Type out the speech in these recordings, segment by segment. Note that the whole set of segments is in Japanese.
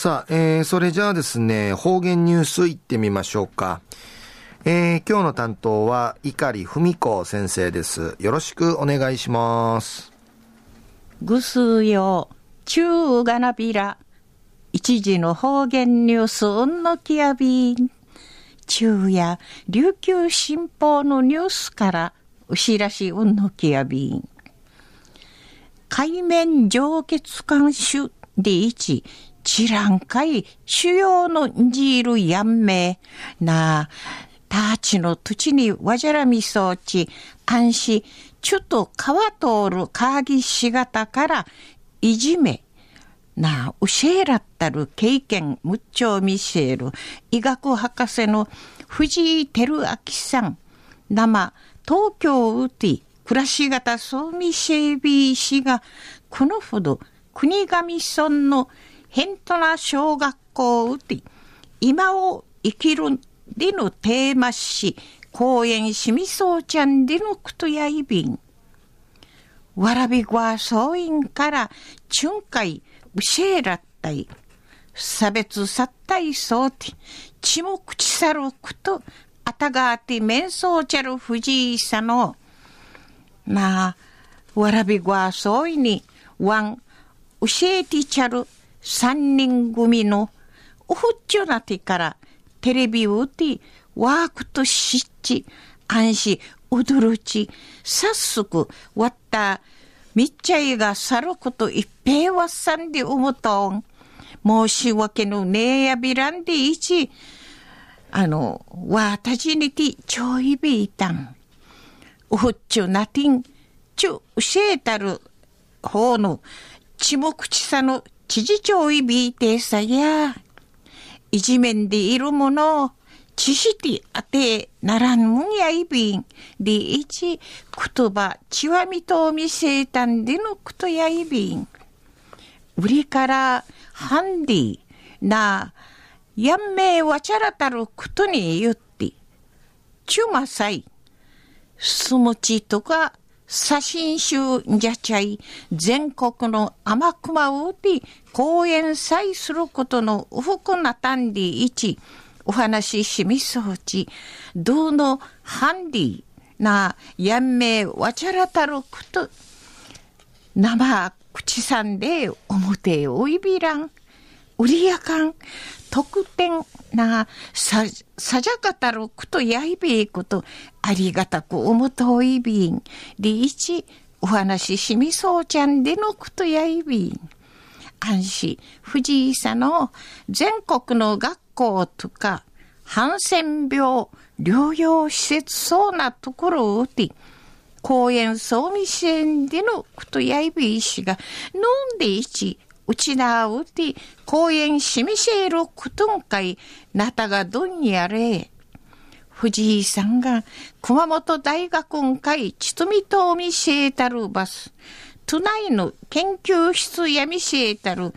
さあ、えー、それじゃあですね、方言ニュースいってみましょうか。えー、今日の担当は、碇文子先生です。よろしくお願いします。ぐすよ、中がなびら。一時の方言ニュースうんのきやびん。中や琉球新報のニュースから、うしらしうんのきやびん。海面上血管種で一、知らんかい、主要のんじいるやんめ、な。あ、たちの土地にわじゃらみそうち、安心、ちょっと川通るかぎしがたから、いじめ、なあ、教えらったる経験、むっちょみせる、医学博士の藤井照明さん、生、東京ウティ、暮らし方そうみせび氏が、このほど、国神村のヘントナ小学校うて、今を生きるでのテーマし、公園しみそうちゃんでのくとやいびん。わらびごわ総員から巡回うしえらったい。差別さったいそうて、ちもくちさるくと、あたがあてめんそうちゃる藤井さの、なあ、わらびごわそういに、わん、教えてちゃる三人組のおふっちょなてからテレビを打てワークとしっち安心驚ち早速わったみっちゃいがさること一平はさんで思とん。申し訳のねえやびらんでいちあのわたじにてちょいびいたん。おふっちょなてんちょ教えたる方のちもくちさの知事長いびいてさや、いじめんでいるもの、知識あてならんもんやいびん、でいち、言葉、ちわみと見せたんでのことやいびん。売りからハンディな、やんめいわちゃらたることに言って、ちゅまさい、すもちとか写真集じゃちゃい、全国の天熊をて講演祭することのうふくなたんりいち、お話ししみそうち、どうのハンディなやんめわちゃらたること、生口さんで表おいびらん、売りやかん、特典なさ、さじゃかたることやいべいこと、ありがたく思といびん。りいち、お話ししみそうちゃんでのことやいびん。安心、藤井さんの全国の学校とか、ハンセン病療養施設そうなところをて、公園総味支援でのことやいびいしが、飲んでいち、うちなうて、公園しみせることんかい、なたがどんやれ。藤井さんが熊本大学んかい、ちとみとみせえたるバス。都内の研究室やみせえたる、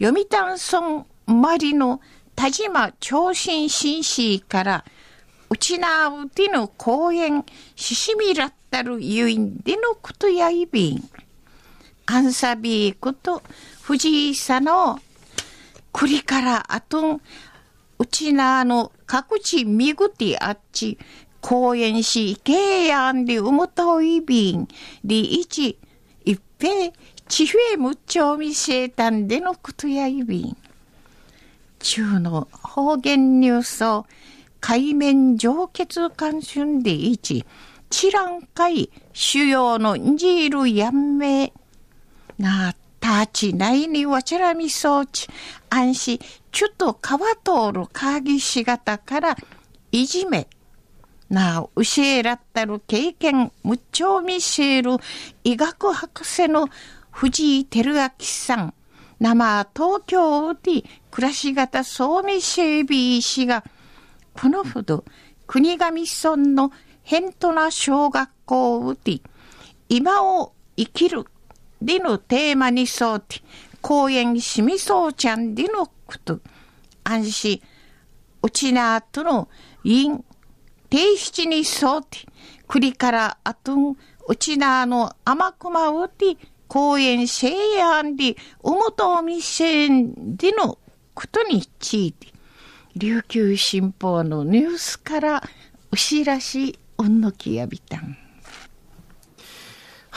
読谷村まりの田島長身紳士から、うちなうての公園、ししみらったるゆいんでのことやいびん。アンサビーこと、藤井さの栗からあと、うちなの各地みぐてあっち、公園し、けいやんでうむといびん、でいち、いっぺ、ちふえむっちょみせたんでのことやいびん。中の方言ニュースを、海面上血関春でいち、ちらんかい、主要のんじいるやんめ、なあたちないにわちゃらみそうち、安心、ちょっと川通る鍵しがたから、いじめ。なあ、教えらったる経験、むっちょうみせる。医学博士の藤井照明さん。生東京で暮らし方そうみせび氏が、このほど国神村のヘントナ小学校で。今を生きるでのテーマに沿って、公園しみそうちゃんでのこと、安心、うちなとの因、提出に沿って、栗からあとん、うちなの甘くまうて、公園せいやんで、おもとみせんでのことについて、琉球新報のニュースからお知らし、うんのきやびたん。